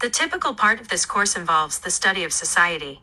The typical part of this course involves the study of society.